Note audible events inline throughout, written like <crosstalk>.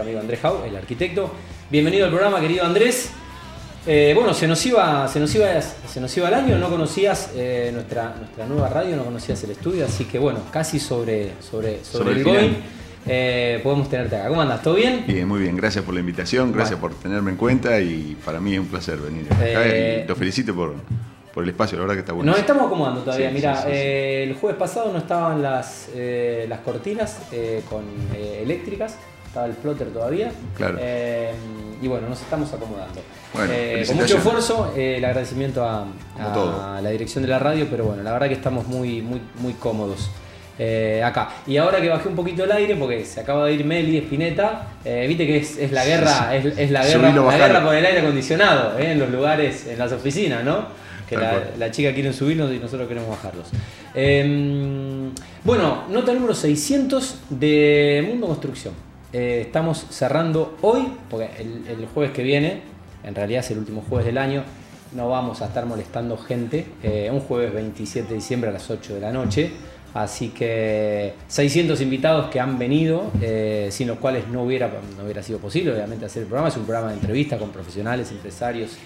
amigo Andrés Jau, el arquitecto. Bienvenido al programa, querido Andrés. Eh, bueno, se nos, iba, se, nos iba, se nos iba el año, no conocías eh, nuestra, nuestra nueva radio, no conocías el estudio, así que bueno, casi sobre, sobre, sobre, el going eh, podemos tenerte acá. ¿Cómo andas? ¿Todo bien? Bien, muy bien. Gracias por la invitación, gracias por tenerme en cuenta y para mí es un placer venir acá y lo felicito por, por el espacio, la verdad que está bueno. Nos estamos acomodando todavía. Mira, el jueves pasado no estaban las, las cortinas con eléctricas estaba el plotter todavía. Claro. Eh, y bueno, nos estamos acomodando. Eh, con mucho esfuerzo, eh, el agradecimiento a, la dirección de la radio, pero bueno, la verdad que estamos muy, muy, muy cómodos. acá. Y ahora que bajé un poquito el aire, porque se acaba de ir Meli Espineta, viste que es, la guerra, es, la guerra, la guerra por el aire acondicionado en los lugares, en las oficinas, ¿no? Que la, chica quiere subirnos y nosotros queremos bajarlos. Bueno, nota número 600 de Mundo Construcción. Eh, estamos cerrando hoy, porque el, jueves que viene, en realidad es el último jueves del año, no vamos a estar molestando gente. Eh, un jueves 27 de diciembre a las 8 de la noche. Así que 600 invitados que han venido, eh, sin los cuales no hubiera, sido posible, obviamente, hacer el programa. Es un programa de entrevista con profesionales, empresarios,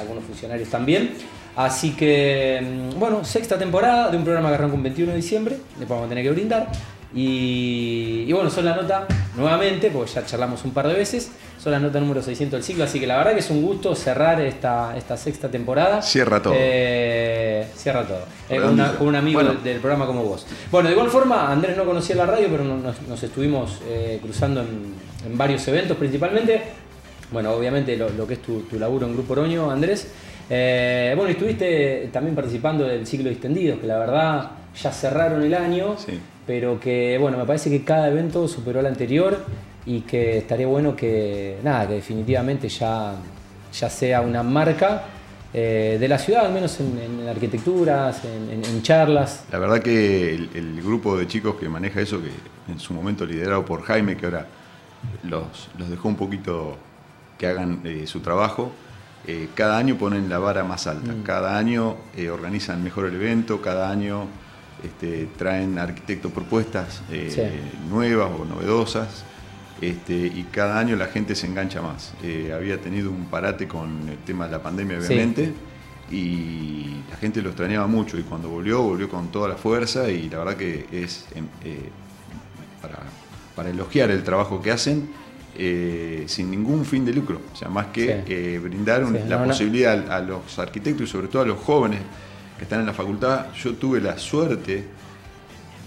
algunos funcionarios también. Así que, mm, bueno, sexta temporada de un programa que arranca un 21 de diciembre, después vamos a tener que brindar. Y, bueno, son la nota nuevamente, porque ya charlamos un par de veces, son la nota número 600 del ciclo, así que la verdad que es un gusto cerrar esta, esta sexta temporada. Cierra todo. Eh, cierra todo. Eh, con, un amigo del, programa como vos. Bueno, de igual forma, Andrés no conocía la radio, pero nos, estuvimos eh, cruzando en, varios eventos principalmente. Bueno, obviamente lo, que es tu, laburo en Grupo Oroño, Andrés. bueno, estuviste también participando del ciclo de extendidos, que la verdad ya cerraron el año. Sí pero que bueno, me parece que cada evento superó al anterior y que estaría bueno que, nada, que definitivamente ya, ya sea una marca eh, de la ciudad, al menos en, arquitecturas, en, charlas. La verdad que el, grupo de chicos que maneja eso, que en su momento liderado por Jaime, que ahora los, dejó un poquito que hagan eh, su trabajo, eh, cada año ponen la vara más alta, mm. cada año organizan mejor el evento, cada año este, traen arquitectos propuestas eh, nuevas o novedosas. Este, y cada año la gente se engancha más. Eh, había tenido un parate con el tema de la pandemia, obviamente, y la gente lo extrañaba mucho. Y cuando volvió, volvió con toda la fuerza. Y la verdad que es em, eh, para, elogiar el trabajo que hacen, sin ningún fin de lucro. O sea, más que brindar la posibilidad a los arquitectos y sobre todo a los jóvenes que están en la facultad, yo tuve la suerte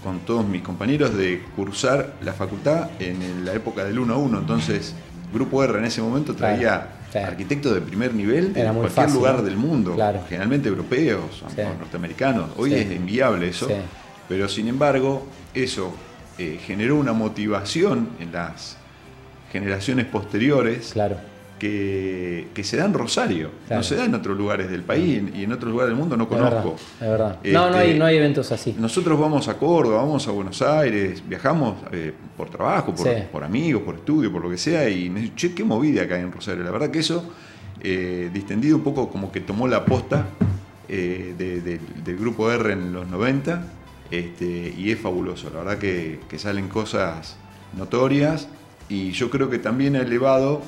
con todos mis compañeros de cursar la facultad en la época del 1 a 1. Entonces, Grupo R en ese momento traía arquitectos de primer nivel de cualquier lugar del mundo, generalmente europeos, norteamericanos. Hoy es inviable eso, pero sin embargo, eso eh, generó una motivación en las generaciones posteriores. Claro que, se da en Rosario, no se da en otros lugares del país y en otros lugares del mundo no conozco. Es verdad. no, no hay, este, no hay eventos así. Nosotros vamos a Córdoba, vamos a Buenos Aires, viajamos eh, por trabajo, por, amigos, por estudio, por lo que sea, y me dicen, che, qué movida acá en Rosario. La verdad que eso, eh, distendido un poco como que tomó la posta eh, del grupo R en los 90, este, y es fabuloso. La verdad que, que salen cosas notorias, y yo creo que también ha elevado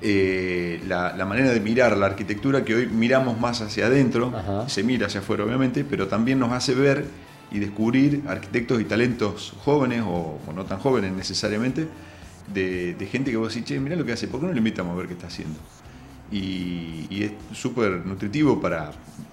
eh, la, manera de mirar la arquitectura que hoy miramos más hacia adentro, se mira hacia afuera obviamente, pero también nos hace ver y descubrir arquitectos y talentos jóvenes o, no tan jóvenes necesariamente, de, gente que vos decís, che, mirá lo que hace, ¿por qué no le invitamos a ver qué está haciendo? Y, es súper nutritivo para,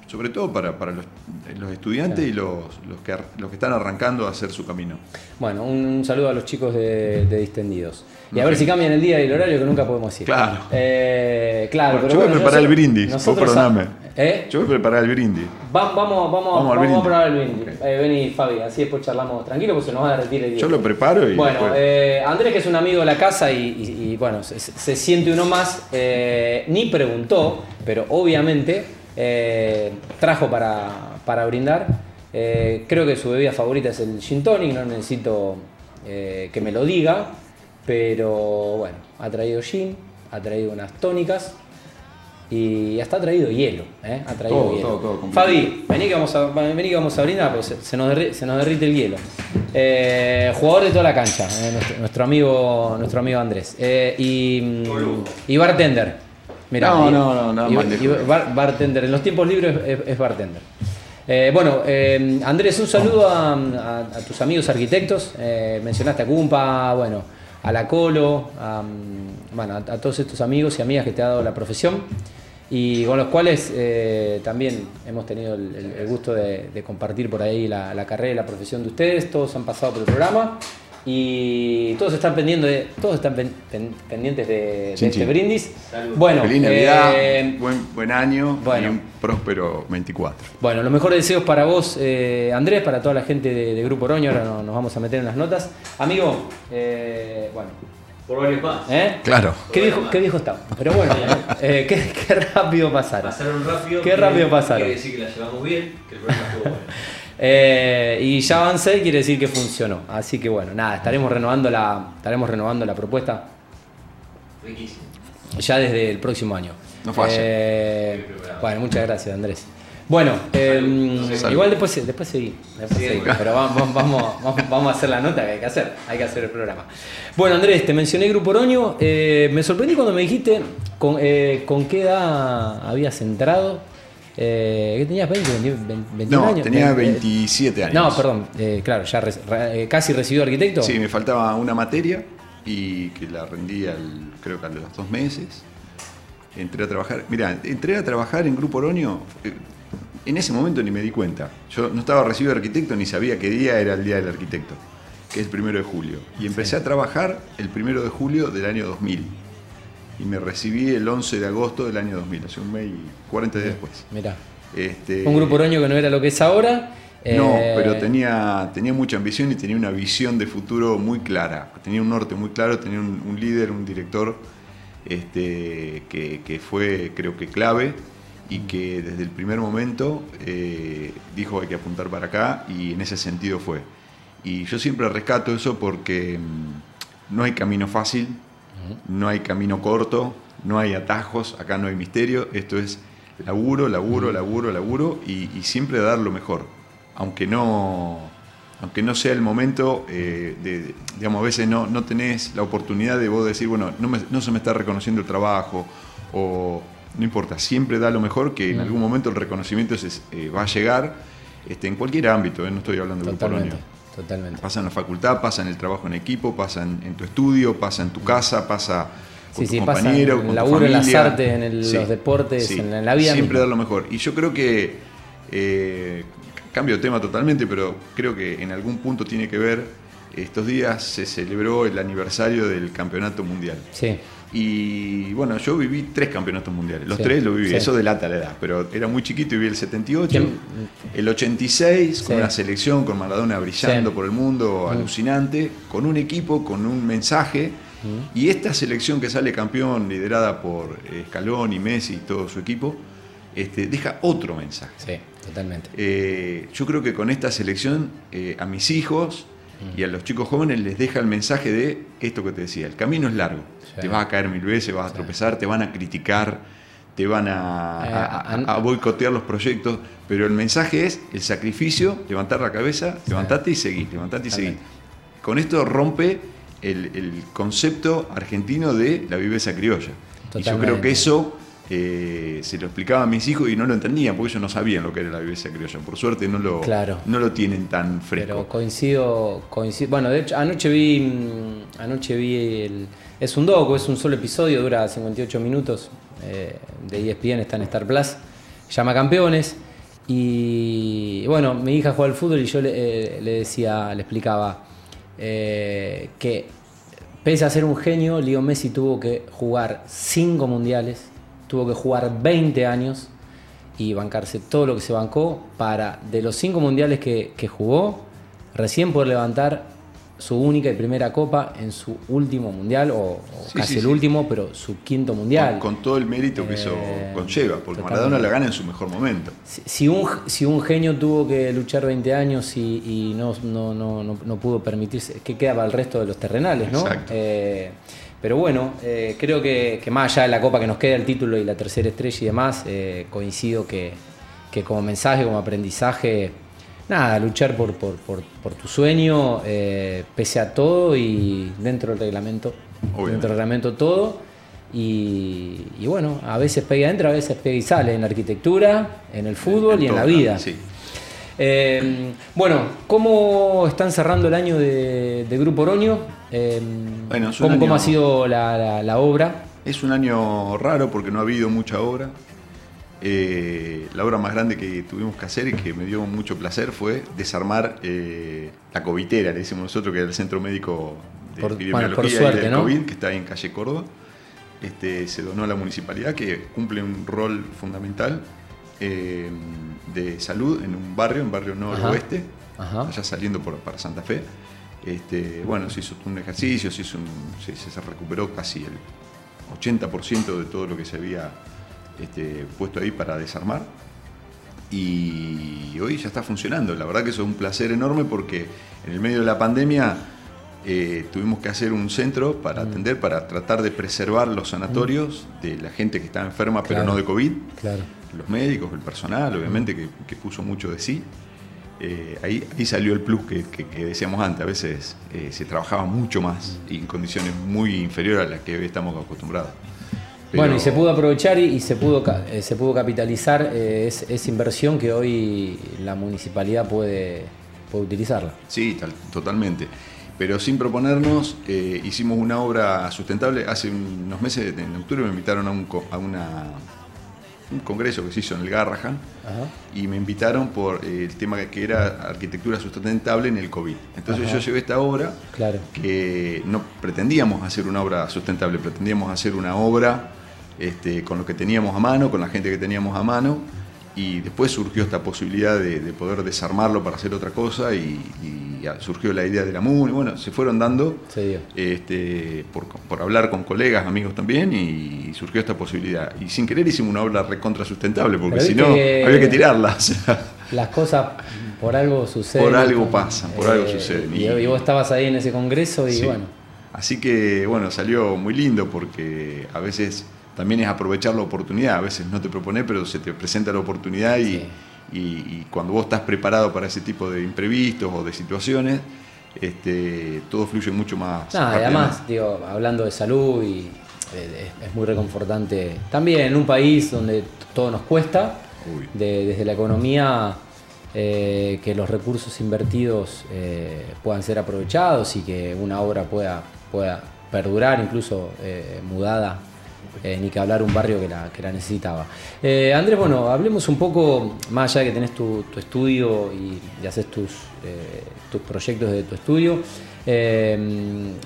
sobre todo para, los, estudiantes y los, que, los que están arrancando a hacer su camino. Bueno, un, saludo a los chicos de, Distendidos. Y a ver si cambian el día y el horario que nunca podemos ir. Claro. Eh, claro, pero yo voy a preparar el brindis, perdóname. ¿Eh? Yo voy a preparar el brindis. vamos, vamos, vamos, a preparar el brindis. Eh, vení, Fabi, así después charlamos tranquilo porque se nos va a derretir el día. Yo lo preparo y. Bueno, eh, Andrés, que es un amigo de la casa y, bueno, se, siente uno más, ni preguntó, pero obviamente trajo para, brindar. creo que su bebida favorita es el gin tonic, no necesito que me lo diga, pero bueno, ha traído gin, ha traído unas tónicas y hasta ha traído hielo. ¿eh? Ha traído hielo. Fabi, vení que, vamos a, vení que vamos a brindar porque se, nos, derrite, el hielo. Eh, jugador de toda la cancha, eh, nuestro, amigo, nuestro amigo Andrés. y, y bartender. Mirá, no, no, no, no, bartender. En los tiempos libres es, bartender. bueno, Andrés, un saludo a, tus amigos arquitectos. mencionaste a Cumpa, bueno, a la Colo, a, bueno, a, todos estos amigos y amigas que te ha dado la profesión y con los cuales eh, también hemos tenido el, gusto de, compartir por ahí la, carrera y la profesión de ustedes. Todos han pasado por el programa y todos están pendientes de, todos están pendientes de, este brindis. Bueno, Feliz Navidad, eh, buen, año y un próspero 24. Bueno, los mejores deseos para vos, eh, Andrés, para toda la gente de, Grupo Oroño. Ahora nos, vamos a meter en las notas. Amigo, bueno por varios más. ¿Eh? Claro. ¿Qué viejo, qué viejo está? Pero bueno, eh, <laughs> qué, qué, rápido pasaron. Pasaron rápido. Qué rápido pasaron. Quiere decir que la llevamos bien, que el programa estuvo bueno. <laughs> Eh, y ya avancé, quiere decir que funcionó. Así que bueno, nada, estaremos renovando la, estaremos renovando la propuesta. Riquísimo. Ya desde el próximo año. No falla. Eh, bueno, muchas gracias, Andrés. Bueno, em, igual después, después seguí, pero vamos, vamos, a hacer la nota que hay que hacer, hay que hacer el programa. Bueno, Andrés, te mencioné Grupo Oroño, eh, me sorprendí cuando me dijiste con, eh, con qué edad habías entrado. Eh, ¿Qué tenías? ¿20, 21 no, años? tenía 27 años. No, perdón, claro, ya casi recibido arquitecto. Sí, me faltaba una materia y que la rendí al, creo que a los dos meses. Entré a trabajar, mira, entré a trabajar en Grupo Oroño en ese momento ni me di cuenta. Yo no estaba recibido de arquitecto ni sabía qué día era el día del arquitecto, que es el primero de julio. Y empecé a trabajar el primero de julio del año 2000. Y me recibí el 11 de agosto del año 2000, hace un mes y 40 días después. Mira. Este, un grupo oroño que no era lo que es ahora. No, eh, pero tenía, tenía mucha ambición y tenía una visión de futuro muy clara. Tenía un norte muy claro, tenía un, líder, un director este, que, que fue, creo que, clave y que desde el primer momento eh, dijo hay que apuntar para acá y en ese sentido fue. Y yo siempre rescato eso porque mm, no hay camino fácil, no hay camino corto, no hay atajos, acá no hay misterio, esto es laburo, laburo, laburo, laburo y, siempre dar lo mejor, aunque no, aunque no sea el momento, eh, de, digamos, a veces no, no tenés la oportunidad de vos decir, bueno, no, no se me está reconociendo el trabajo o, no importa, siempre da lo mejor, que en algún momento el reconocimiento eh, va a llegar este, en cualquier ámbito, eh, no estoy hablando de totalmente, Totalmente. Pasa en la facultad, pasa en el trabajo en equipo, pasa en, tu estudio, pasa en tu casa, pasa con tu compañero, en el laburo, en las artes, en los deportes, en la vida. Siempre da lo mejor. Y yo creo que, eh, cambio de tema totalmente, pero creo que en algún punto tiene que ver, estos días se celebró el aniversario del Campeonato Mundial. Sí. Y bueno, yo viví tres campeonatos mundiales. Los tres lo viví, eso delata la edad. Pero era muy chiquito y viví el 78, el 86, con una selección, con Maradona brillando por el mundo, mm. alucinante, con un equipo, con un mensaje. Mm. Y esta selección que sale campeón, liderada por Escalón y Messi y todo su equipo, este, deja otro mensaje. Sí, totalmente. Eh, yo creo que con esta selección, eh, a mis hijos, y a los chicos jóvenes les deja el mensaje de esto que te decía, el camino es largo, te vas a caer mil veces, vas a tropezar, te van a criticar, te van a, eh, boicotear los proyectos, pero el mensaje es el sacrificio, levantar la cabeza, levantate y seguir, levantate y seguir. Con esto rompe el, concepto argentino de la viveza criolla. Y yo creo que eso eh, se lo explicaba a mis hijos y no lo entendían porque ellos no sabían lo que era la viveza criolla. Por suerte no lo, no lo tienen tan fresco. Pero coincido, coincido. Bueno, de hecho, anoche vi. Mm, anoche vi el. Es un doco, es un solo episodio, dura 58 minutos. Eh, de ESPN, está en Star Plus. llama Campeones. Y bueno, mi hija juega al fútbol y yo le, eh, decía, le explicaba que pese a ser un genio, Leo Messi tuvo que jugar cinco mundiales tuvo que jugar 20 años y bancarse todo lo que se bancó para, de los cinco mundiales que, jugó, recién poder levantar su única y primera copa en su último mundial, o, casi el último, pero su quinto mundial. Con, todo el mérito que eh, conlleva, porque Maradona la gana en su mejor momento. Si, un, si un genio tuvo que luchar 20 años y, no, no, no, no, pudo permitirse, ¿qué quedaba el resto de los terrenales? ¿no? Exacto. Eh, pero bueno, eh, creo que, más allá de la copa que nos queda, el título y la tercera estrella y demás, eh, coincido que, como mensaje, como aprendizaje, nada, luchar por, tu sueño, eh, pese a todo y dentro del reglamento, dentro del reglamento todo. Y, bueno, a veces pega adentro, a veces pega y sale en la arquitectura, en el fútbol y en la vida. Eh, bueno, ¿cómo están cerrando el año de, Grupo Oroño? Eh, ¿cómo, ha sido la, obra? Es un año raro porque no ha habido mucha obra. Eh, la obra más grande que tuvimos que hacer y que me dio mucho placer fue desarmar la covitera, le decimos nosotros, que era el centro médico de por, epidemiología y COVID, que está en calle Córdoba. Este, se donó a la municipalidad, que cumple un rol fundamental eh, de salud en un barrio, en barrio noroeste, allá saliendo por, para Santa Fe. Este, bueno, se hizo un ejercicio, se, se, recuperó casi el 80% de todo lo que se había este, puesto ahí para desarmar. Y hoy ya está funcionando. La verdad que eso es un placer enorme porque en el medio de la pandemia eh, tuvimos que hacer un centro para mm. atender, para tratar de preservar los sanatorios de la gente que estaba enferma, pero no de COVID. Claro los médicos, el personal, obviamente, que, puso mucho de sí. Eh, ahí, ahí, salió el plus que, decíamos antes, a veces eh, se trabajaba mucho más y en condiciones muy inferiores a las que hoy estamos acostumbrados. Bueno, y se pudo aprovechar y, se, pudo, eh, se pudo capitalizar esa inversión que hoy la municipalidad puede, puede utilizarla. Sí, totalmente. Pero sin proponernos, hicimos una obra sustentable. Hace unos meses, en octubre, me invitaron a, un, a una un congreso que se hizo en el Garrahan y me invitaron por eh, el tema que era arquitectura sustentable en el COVID. Entonces yo llevé esta obra claro. que no pretendíamos hacer una obra sustentable, pretendíamos hacer una obra este, con lo que teníamos a mano, con la gente que teníamos a mano y después surgió esta posibilidad de, poder desarmarlo para hacer otra cosa y, surgió la idea de la MUN y bueno, se fueron dando este, por, hablar con colegas, amigos también y surgió esta posibilidad. Y sin querer hicimos una obra recontra sustentable porque si no había que tirarlas. <laughs> Las cosas por algo suceden. Por algo pasan, por algo eh, suceden. Y, vos estabas ahí en ese congreso y bueno. Así que bueno, salió muy lindo porque a veces también es aprovechar la oportunidad. A veces no te propone, pero se te presenta la oportunidad y, cuando vos estás preparado para ese tipo de imprevistos o de situaciones, este, todo fluye mucho más. además, digo, hablando de salud y eh, es, muy reconfortante también en un país donde todo nos cuesta, desde la economía. Eh, que los recursos invertidos eh, puedan ser aprovechados y que una obra pueda, pueda perdurar, incluso mudada eh, ni que hablar un barrio que la, que la necesitaba. Eh, Andrés, bueno, hablemos un poco, más allá de que tenés tu, estudio y, haces tus, eh, tus proyectos de tu estudio,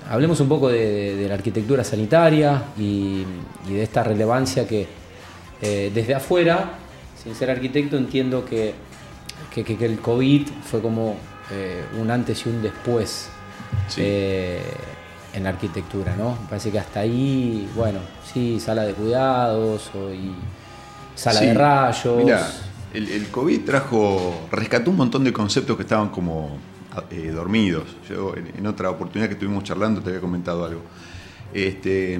hablemos un poco de, la arquitectura sanitaria y, de esta relevancia que desde afuera, sin ser arquitecto, entiendo que, que, el COVID fue como un antes y un después. En la arquitectura, ¿no? Me parece que hasta ahí, bueno, Sí, sala de cuidados y sala de rayos. Mira, el, COVID trajo, rescató un montón de conceptos que estaban como eh, dormidos. Yo en, otra oportunidad que estuvimos charlando te había comentado algo. Este,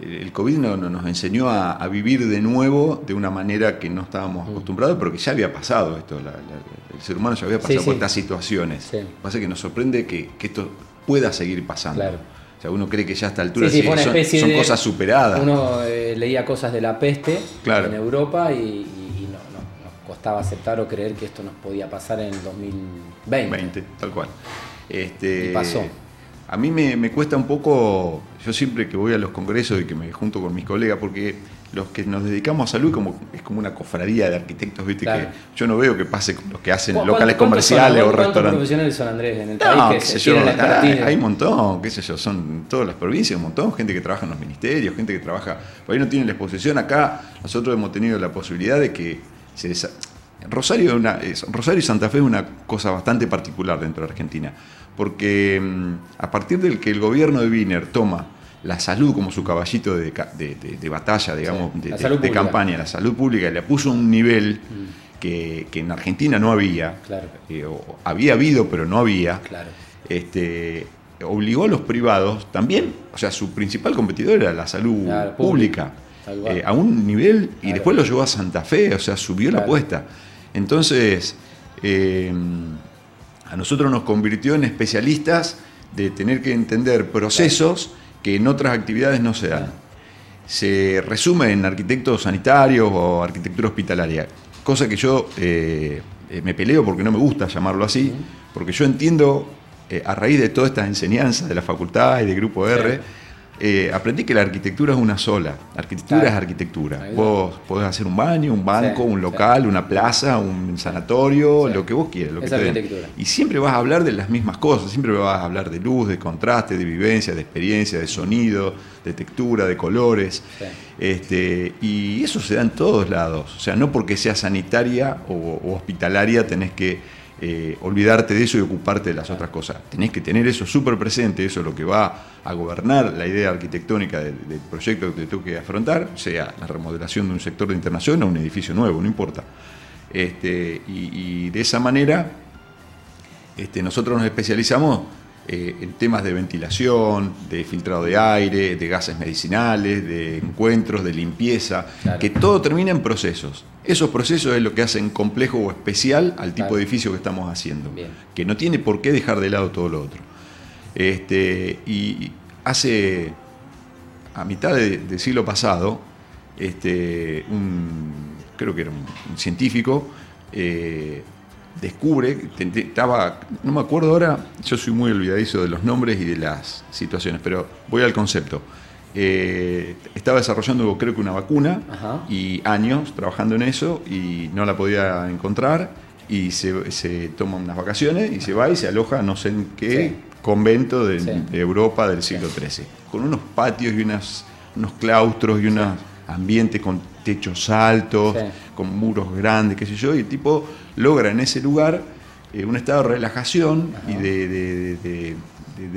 el COVID nos enseñó a, vivir de nuevo de una manera que no estábamos mm. acostumbrados, pero que ya había pasado esto. el ser humano ya había pasado por estas situaciones. Sí. Lo que pasa es que nos sorprende que, que esto pueda seguir pasando. Claro. O sea, uno cree que ya a esta altura son, cosas superadas. Uno eh, leía cosas de la peste en Europa y, no, nos costaba aceptar o creer que esto nos podía pasar en el 2020. 20, tal cual. Este, y pasó. A mí me, me, cuesta un poco, yo siempre que voy a los congresos y que me junto con mis colegas, porque los que nos dedicamos a salud como, es como una cofradía de arquitectos, ¿viste? Que yo no veo que pase con los que hacen locales comerciales o restaurantes. ¿Cuántos profesionales son, Andrés, en el país que yo, hay, un montón, qué sé yo, son todas las provincias, un montón, gente que trabaja en los ministerios, gente que trabaja, por ahí no tienen la exposición. Acá nosotros hemos tenido la posibilidad de que se Rosario, Rosario y Santa Fe es una cosa bastante particular dentro de Argentina, porque mm, a partir del que el gobierno de Wiener toma la salud como su caballito de, batalla, digamos, de, campaña, la salud pública, le puso un nivel mm. que, en Argentina no había, claro. Eh, había habido, pero no había. Este, obligó a los privados también, o sea, su principal competidor era la salud pública, eh, a un nivel, y después lo llevó a Santa Fe, o sea, subió la apuesta. Entonces, eh, a nosotros nos convirtió en especialistas de tener que entender procesos que en otras actividades no se dan. Se resume en arquitectos sanitarios o arquitectura hospitalaria, cosa que yo eh, me peleo porque no me gusta llamarlo así, porque yo entiendo eh, a raíz de todas estas enseñanzas de la facultad y de Grupo R, eh, aprendí que la arquitectura es una sola. Arquitectura es arquitectura. Vos podés hacer un baño, un banco, un local, una plaza, un sanatorio, lo que vos quieras. Lo que Y siempre vas a hablar de las mismas cosas, siempre vas a hablar de luz, de contraste, de vivencia, de experiencia, de sonido, de textura, de colores. Este, y eso se da en todos lados. O sea, no porque sea sanitaria o hospitalaria tenés que eh, olvidarte de eso y ocuparte de las otras cosas. Tenés que tener eso súper presente, eso es lo que va a gobernar la idea arquitectónica del, proyecto que te toque afrontar, sea la remodelación de un sector de internación o un edificio nuevo, no importa. Este, y, de esa manera este, nosotros nos especializamos eh, en temas de ventilación, de filtrado de aire, de gases medicinales, de encuentros, de limpieza, que todo termina en procesos. Esos procesos es lo que hacen complejo o especial al tipo de edificio que estamos haciendo, que no tiene por qué dejar de lado todo lo otro. Este, y hace, a mitad del siglo pasado, este, creo que era un, científico, eh, descubre, estaba, no me acuerdo ahora, yo soy muy olvidadizo de los nombres y de las situaciones, pero voy al concepto. Eh, estaba desarrollando creo que una vacuna y años trabajando en eso y no la podía encontrar y se, toma unas vacaciones y se va y se aloja no sé en qué convento de, Europa del siglo XIII, con unos patios y unas, unos claustros y unos ambientes con techos altos, con muros grandes, qué sé yo, y el tipo logra en ese lugar eh, un estado de relajación y de,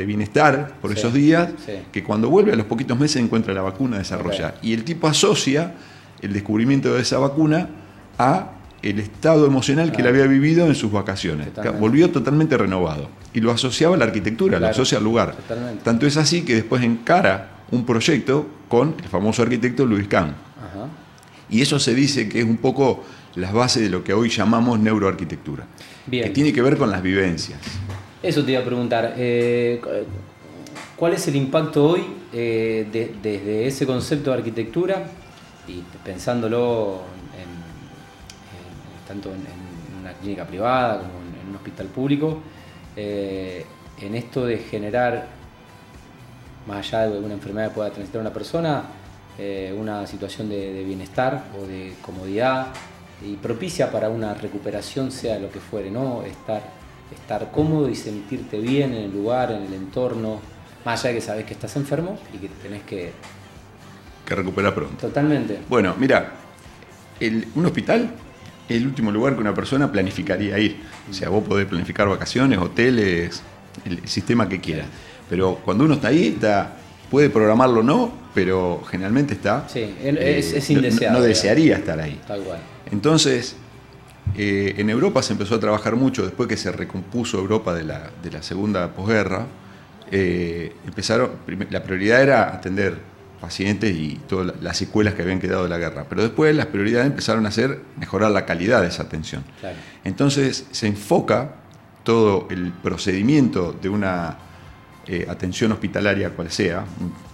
bienestar por esos días, que cuando vuelve a los poquitos meses encuentra la vacuna desarrollada. Y el tipo asocia el descubrimiento de esa vacuna a el estado emocional que él había vivido en sus vacaciones. Volvió totalmente renovado. Y lo asociaba a la arquitectura, lo asocia al lugar. Tanto es así que después encara un proyecto con el famoso arquitecto Luis Kahn. Y eso se dice que es un poco las bases de lo que hoy llamamos neuroarquitectura, que tiene que ver con las vivencias. Eso te iba a preguntar, eh, ¿cuál es el impacto hoy eh, desde ese concepto de arquitectura y pensándolo tanto en, una clínica privada como en, un hospital público, eh, en esto de generar, más allá de una enfermedad que pueda transitar una persona, una situación de bienestar o de comodidad y propicia para una recuperación, sea lo que fuere, ¿no? Estar, estar cómodo y sentirte bien en el lugar, en el entorno, más allá de que sabes que estás enfermo y que tenés que... Que recuperar pronto. Totalmente. Bueno, mira, un hospital es el último lugar que una persona planificaría ir. O sea, vos podés planificar vacaciones, hoteles, el sistema que quieras. Pero cuando uno está ahí, está, puede programarlo o no, pero generalmente está. Sí, es, indeseable. No, no desearía estar ahí. Tal cual. Entonces, eh, en Europa se empezó a trabajar mucho, después que se recompuso Europa de la, segunda posguerra, eh, empezaron, la prioridad era atender pacientes y todas las secuelas que habían quedado de la guerra, pero después las prioridades empezaron a ser mejorar la calidad de esa atención. Entonces se enfoca todo el procedimiento de una eh, atención hospitalaria cual sea,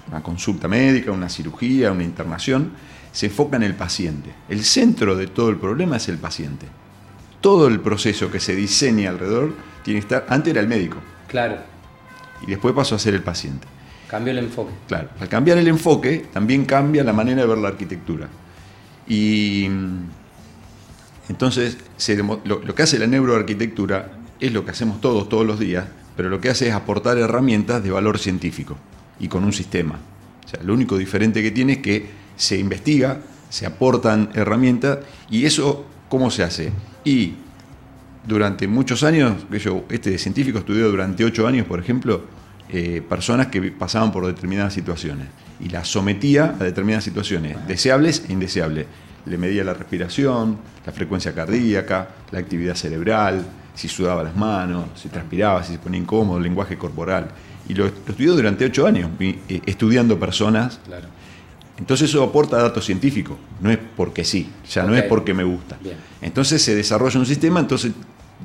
una consulta médica, una cirugía, una internación, se enfoca en el paciente. El centro de todo el problema es el paciente. Todo el proceso que se diseña alrededor tiene que estar. Antes era el médico. Claro. Y después pasó a ser el paciente. Cambió el enfoque. Claro. Al cambiar el enfoque, también cambia la manera de ver la arquitectura. Y entonces, lo, lo que hace la neuroarquitectura es lo que hacemos todos, todos los días, pero lo que hace es aportar herramientas de valor científico y con un sistema. O sea, lo único diferente que tiene es que se investiga, se aportan herramientas y eso, ¿cómo se hace? Y durante muchos años, yo, este científico estudió durante ocho años, por ejemplo, eh, personas que pasaban por determinadas situaciones y las sometía a determinadas situaciones, deseables e indeseables. Le medía la respiración, la frecuencia cardíaca, la actividad cerebral, si sudaba las manos, si transpiraba, si se ponía incómodo, el lenguaje corporal. Y lo, estudió durante ocho años, eh, estudiando personas. Entonces eso aporta datos científicos, no es porque sí, ya no es porque me gusta. Entonces se desarrolla un sistema, entonces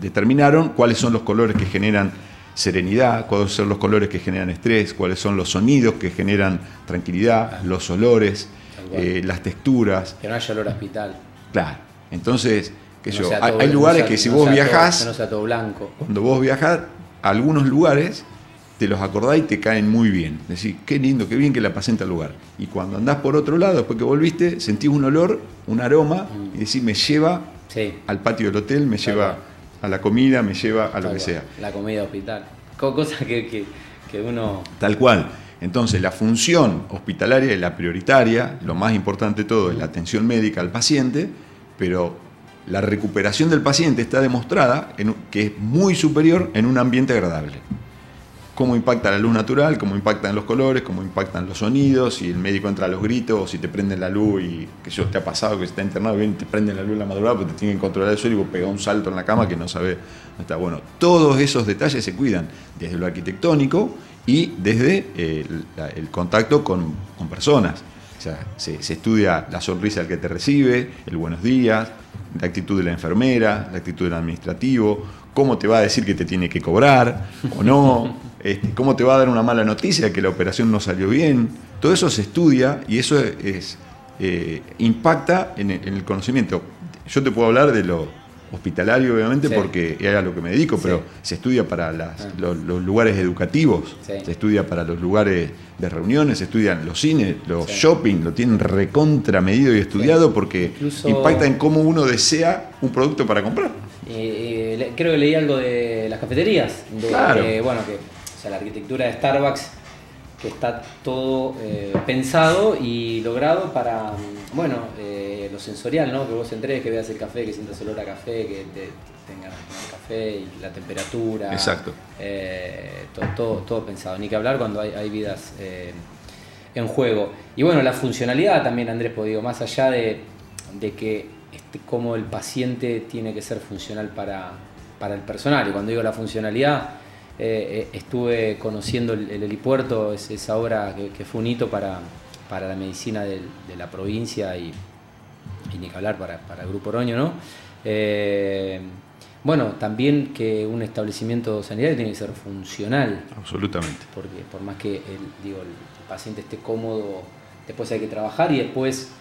determinaron cuáles son los colores que generan serenidad, cuáles son los colores que generan estrés, cuáles son los sonidos que generan tranquilidad, los olores, eh, las texturas. Que no haya olor a hospital. Claro. Entonces, que yo, hay, lugares que si vos viajás, no sea todo blanco. cuando vos viajás a algunos lugares, te los acordás y te caen muy bien. Decís, qué lindo, qué bien que la pasé en tal lugar. Y cuando andás por otro lado, después que volviste, sentís un olor, un aroma, mm. y decís, me lleva al patio del hotel, me lleva a la comida, me lleva a lo que sea. La comida hospital. Cosa que, que, uno... Tal cual. Entonces, la función hospitalaria es la prioritaria, lo más importante de todo es la atención médica al paciente, pero la recuperación del paciente está demostrada en, que es muy superior en un ambiente agradable cómo impacta la luz natural, cómo impactan los colores, cómo impactan los sonidos, si el médico entra a los gritos, o si te prenden la luz y que yo te ha pasado que está internado bien te prenden la luz en la madrugada porque te tienen que controlar el suelo y vos pegás un salto en la cama que no sabes dónde está. Bueno, todos esos detalles se cuidan desde lo arquitectónico y desde eh, el, contacto con, personas. O sea, se, estudia la sonrisa del que te recibe, el buenos días, la actitud de la enfermera, la actitud del administrativo, cómo te va a decir que te tiene que cobrar o no, <laughs> este, cómo te va a dar una mala noticia que la operación no salió bien. Todo eso se estudia y eso es, eh, impacta en el, conocimiento. Yo te puedo hablar de lo hospitalario, obviamente, porque es a lo que me dedico, pero se estudia para ah. los, lugares educativos, se estudia para los lugares de reuniones, se estudian los cines, los shopping, lo tienen recontra medido y estudiado porque impacta en cómo uno desea un producto para comprar. Eh, creo que leí algo de las cafeterías, de bueno, que la arquitectura de Starbucks, que está todo eh, pensado y logrado para, bueno, eh, lo sensorial, ¿no? Que vos entres, que veas el café, que sientas olor a café, que te, tengas el café y la temperatura. Exacto. todo, todo, pensado. Ni que hablar cuando hay, vidas en juego. Y bueno, la funcionalidad también, Andrés, pues digo, más allá de, de que este, cómo el paciente tiene que ser funcional para, el personal. Y cuando digo la funcionalidad, eh, eh, estuve conociendo el, helipuerto, es esa obra que, fue un hito para, para la medicina de, la provincia y, ni que hablar para, el Grupo Oroño, ¿no? Eh, bueno, también que un establecimiento sanitario tiene que ser funcional. Absolutamente. Porque por más que el, digo, el paciente esté cómodo, después hay que trabajar y después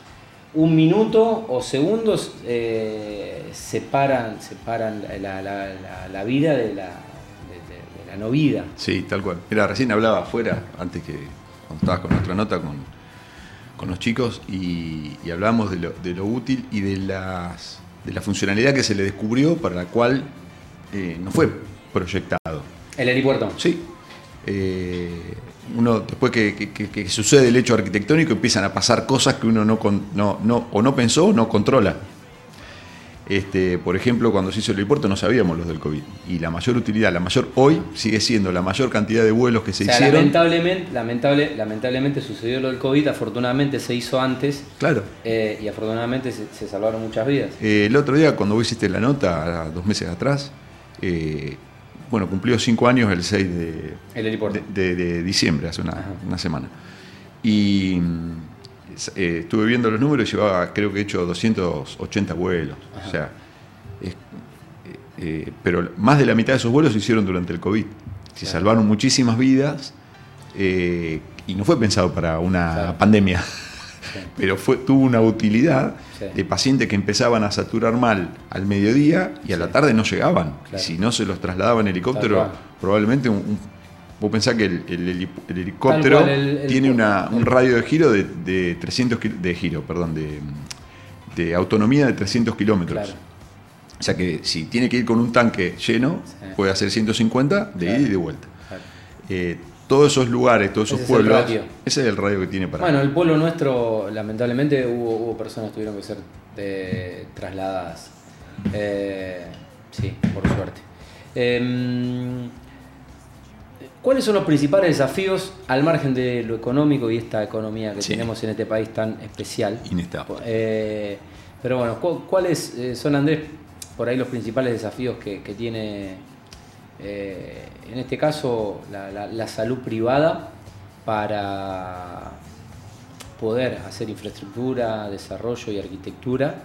un minuto o segundos eh, separan, separan la, vida de la, la, no vida. Sí, tal cual. Mira, recién hablaba afuera, antes que cuando estabas con nuestra nota con, con los chicos, y, y hablábamos de lo, de lo, útil y de, las, de la funcionalidad que se le descubrió para la cual eh, no fue proyectado. ¿El aeropuerto? Sí. Eh, uno después que, sucede el hecho arquitectónico empiezan a pasar cosas que uno no, no, no o no pensó o no controla. Este, por ejemplo, cuando se hizo el aeropuerto no sabíamos los del COVID. Y la mayor utilidad, la mayor hoy, sigue siendo la mayor cantidad de vuelos que se hicieron. Lamentablemente, lamentable, lamentablemente sucedió lo del COVID, afortunadamente se hizo antes. Claro. Eh, y afortunadamente se, salvaron muchas vidas. Eh, el otro día, cuando vos hiciste la nota, dos meses atrás, eh, bueno, cumplió cinco años el 6 de, de, diciembre, hace una, semana. Y eh, estuve viendo los números y llevaba, creo que he hecho 280 vuelos. O sea, eh, eh, pero más de la mitad de esos vuelos se hicieron durante el COVID. Se salvaron muchísimas vidas y no fue pensado para una pandemia <laughs> pero fue, tuvo una utilidad de pacientes que empezaban a saturar mal al mediodía y a la tarde no llegaban. si no se los trasladaba en helicóptero, probablemente un, vos pensás que el, helicóptero tiene un radio de giro de, 300 de giro, perdón, de, autonomía de 300 kilómetros. O sea que si tiene que ir con un tanque lleno, puede hacer 150 de ida y de vuelta. Eh, todos esos lugares, todos esos pueblos. ese es el radio que tiene para. Bueno, el pueblo nuestro, lamentablemente, hubo, personas que tuvieron que ser trasladadas. Eh, sí, por suerte. ¿Cuáles son los principales desafíos al margen de lo económico y esta economía que tenemos en este país tan especial? Inestable. Eh, pero bueno, ¿cuáles eh, son, Andrés, por ahí los principales desafíos que, tiene, eh, en este caso, la, salud privada para poder hacer infraestructura, desarrollo y arquitectura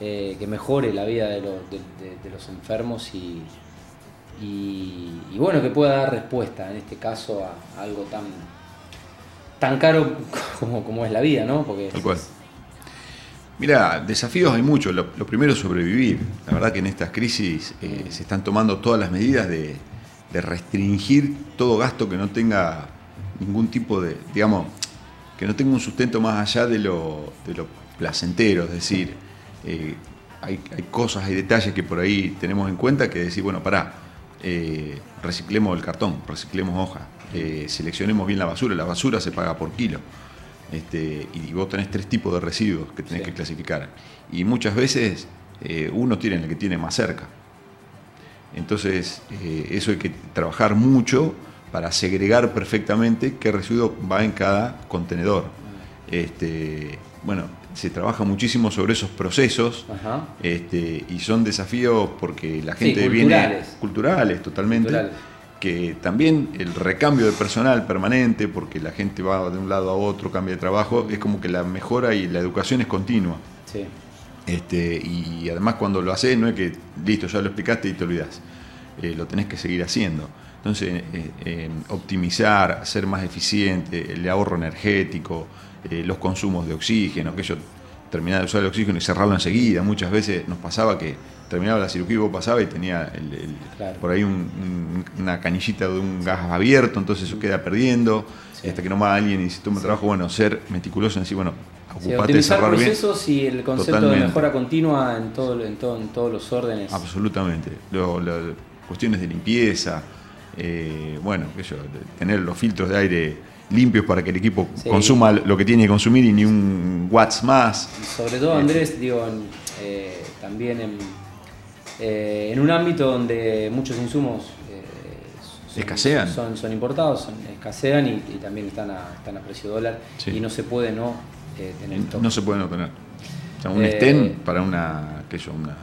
eh, que mejore la vida de, los enfermos y, y, bueno, que pueda dar respuesta en este caso a, algo tan, tan caro <laughs> como, como, es la vida, ¿no? Porque Tal cual. Mira, desafíos hay muchos. Lo, primero es sobrevivir. La verdad que en estas crisis eh, se están tomando todas las medidas de, restringir todo gasto que no tenga ningún tipo de, digamos, que no tenga un sustento más allá de lo, de lo placentero. Es decir, eh, hay, cosas, hay detalles que por ahí tenemos en cuenta que decir, bueno, pará, eh, reciclemos el cartón, reciclemos hoja, seleccionemos bien la basura. La basura se paga por kilo. Este, y vos tenés tres tipos de residuos que tenés que clasificar. Y muchas veces eh, uno tiene el que tiene más cerca. Entonces, eh, eso hay que trabajar mucho para segregar perfectamente qué residuo va en cada contenedor. Este, bueno, se trabaja muchísimo sobre esos procesos este, y son desafíos porque la gente viene culturales totalmente que también el recambio de personal permanente, porque la gente va de un lado a otro, cambia de trabajo, es como que la mejora y la educación es continua. Sí. Este, y además cuando lo haces no es que, listo, ya lo explicaste y te olvidas, eh, lo tenés que seguir haciendo. Entonces, eh, optimizar, ser más eficiente, el ahorro energético, eh, los consumos de oxígeno, que yo terminaba de usar el oxígeno y cerrarlo enseguida. Muchas veces nos pasaba que terminaba la cirugía y vos pasaba y tenía por ahí una canillita de un gas abierto, entonces eso queda perdiendo. Hasta que no va alguien y si toma trabajo, bueno, ser meticuloso en decir, bueno, ocupate de cerrar procesos y el concepto de mejora continua en, todo, en, todo, en todos los órdenes. Absolutamente. cuestiones de limpieza, eh, bueno, tener los filtros de aire limpios para que el equipo consuma lo que tiene que consumir y ni un watts más. Sobre todo, Andrés, digo, eh, también en, eh, en, un ámbito donde muchos insumos son, escasean. Son, importados, escasean y, también están a, están a precio dólar y no se puede no tener. No se puede no tener. O sea, un estén para una, qué una,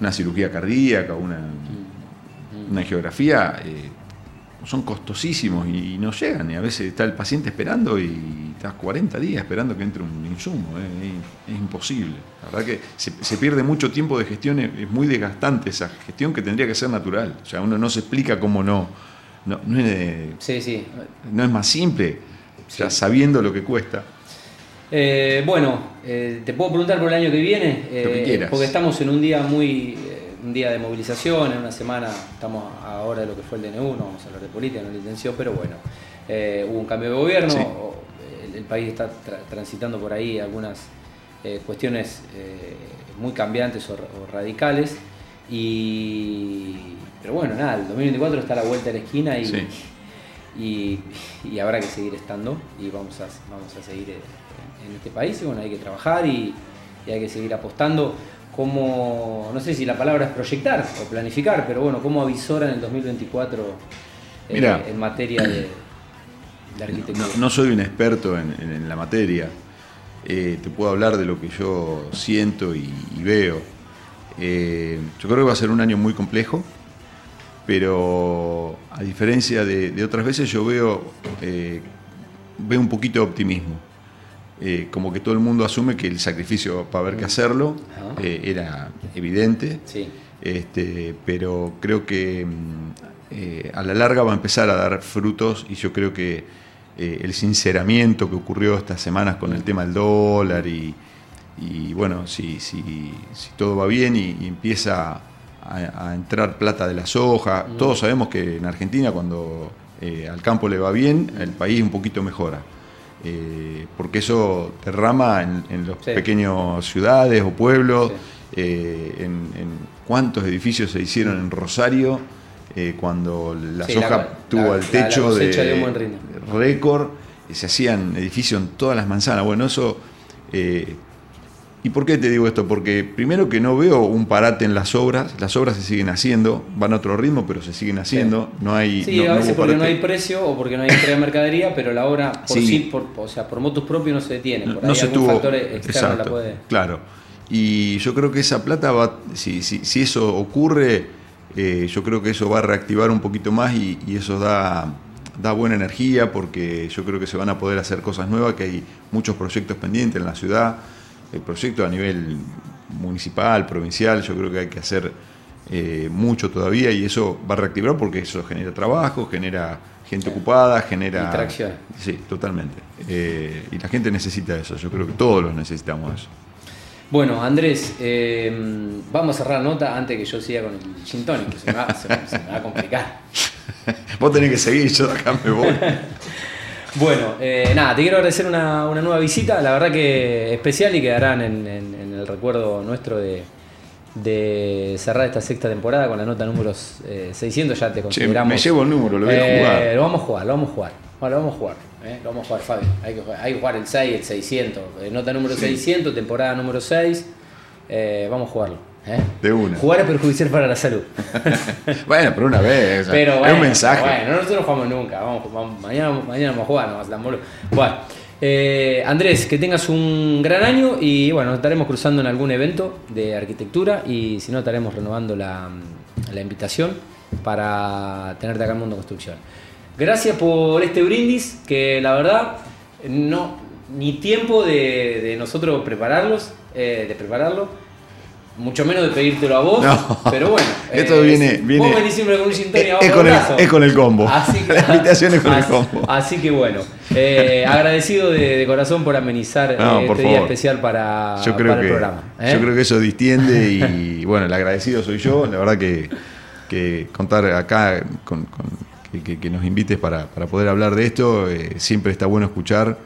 una cirugía cardíaca, una, mm, mm. una geografía son costosísimos y no llegan. Y a veces está el paciente esperando y estás 40 días esperando que entre un insumo. ¿eh? Es, imposible. La verdad que se, pierde mucho tiempo de gestión, es muy desgastante esa gestión que tendría que ser natural. O sea, uno no se explica cómo no. No, es, no es más simple, sabiendo lo que cuesta. Eh, bueno, eh, te puedo preguntar por el año que viene, porque estamos en un día muy un día de movilización, en una semana estamos ahora de lo que fue el DNU, no vamos a hablar de política, no de intención, pero bueno, eh, hubo un cambio de gobierno, el, país está transitando por ahí algunas eh, cuestiones eh, muy cambiantes o, radicales, y, pero bueno, nada, el 2024 está a la vuelta de la esquina y, y, habrá que seguir estando y vamos a, vamos a seguir en, este país y bueno, hay que trabajar y, y hay que seguir apostando cómo, no sé si la palabra es proyectar o planificar, pero bueno, cómo avisora en el 2024 eh, en materia de, arquitectura. No, soy un experto en, la materia, eh, te puedo hablar de lo que yo siento y, veo. Eh, yo creo que va a ser un año muy complejo, pero a diferencia de, de otras veces yo veo, veo un poquito de optimismo. Eh, como que todo el mundo asume que el sacrificio para haber que hacerlo eh, era evidente, este, pero creo que mm, eh, a la larga va a empezar a dar frutos y yo creo que el sinceramiento que ocurrió estas semanas con el tema del dólar y, bueno, si, si, si, todo va bien y, empieza a, entrar plata de la soja, todos sabemos que en Argentina cuando al campo le va bien, el país un poquito mejora. Eh, porque eso derrama en, en los pequeños ciudades o pueblos, eh, en, cuántos edificios se hicieron en Rosario eh, cuando la soja tuvo el techo de, récord, se hacían edificios en todas las manzanas. Bueno, eso ¿Y por qué te digo esto? Porque primero que no veo un parate en las obras, las obras se siguen haciendo, van a otro ritmo, pero se siguen haciendo, no hay... Sí, a veces porque no hay precio o porque no hay entrega de mercadería, pero la obra por sí, por, o sea, por motus propios no se detiene, por no, ahí se tuvo, factor externo la puede... Claro, Y yo creo que esa plata va, si, si, eso ocurre, eh, yo creo que eso va a reactivar un poquito más y, eso da, da buena energía porque yo creo que se van a poder hacer cosas nuevas, que hay muchos proyectos pendientes en la ciudad, el proyecto a nivel municipal, provincial, yo creo que hay que hacer eh, mucho todavía y eso va a reactivar porque eso genera trabajo, genera gente ocupada, genera... Distracción. Sí, totalmente. Eh, y la gente necesita eso, yo creo que todos los necesitamos eso. Bueno, Andrés, eh, vamos a cerrar nota antes que yo siga con el gin tonic, se me, va, a complicar. <laughs> Vos tenés que seguir, yo acá me voy. <laughs> bueno, nada, te quiero agradecer una, nueva visita, la verdad que especial y quedarán en el recuerdo nuestro de, de cerrar esta sexta temporada con la nota número 600, eh, ya te consideramos. me llevo el número, lo voy a eh, jugar. Lo vamos a jugar, lo vamos a jugar. Bueno, lo vamos a jugar, eh, lo vamos a jugar, Fabio. Hay que jugar, hay que jugar el 6, el 600. nota número 600, temporada número 6. vamos a jugarlo. De una. Jugar es perjudicial para la salud. <laughs> bueno, pero una vez. pero es un mensaje. Bueno, nosotros no jugamos nunca. Vamos, mañana, mañana vamos a jugar, no, Bueno. Eh, Andrés, que tengas un gran año y bueno, nos estaremos cruzando en algún evento de arquitectura y si no, estaremos renovando la, invitación para tenerte acá en Mundo Construcción. Gracias por este brindis, que la verdad, no, ni tiempo de, nosotros prepararlos, eh, de prepararlo mucho menos de pedírtelo a vos, pero bueno. Esto viene, viene. Vos venís siempre con un gin es, con el, es con el combo. Así que, <laughs> la invitación es con el combo. Así que bueno, eh, agradecido de, corazón por amenizar eh, este día especial para, yo creo el que, programa. ¿eh? Yo creo que eso distiende y bueno, el agradecido soy yo. La verdad que, que contar acá con, que, nos invites para, para, poder hablar de esto, siempre está bueno escuchar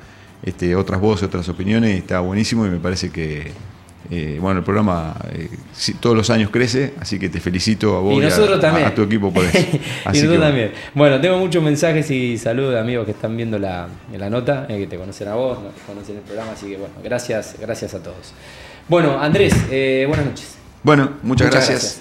este, otras voces, otras opiniones, está buenísimo y me parece que eh, bueno, el programa eh, todos los años crece, así que te felicito a vos y, a, tu equipo por <laughs> eso. y nosotros también. Bueno, tengo muchos mensajes y saludos de amigos que están viendo la, la nota, eh, que te conocen a vos, que conocen el programa, así que bueno, gracias, gracias a todos. Bueno, Andrés, buenas noches. Bueno, muchas, gracias.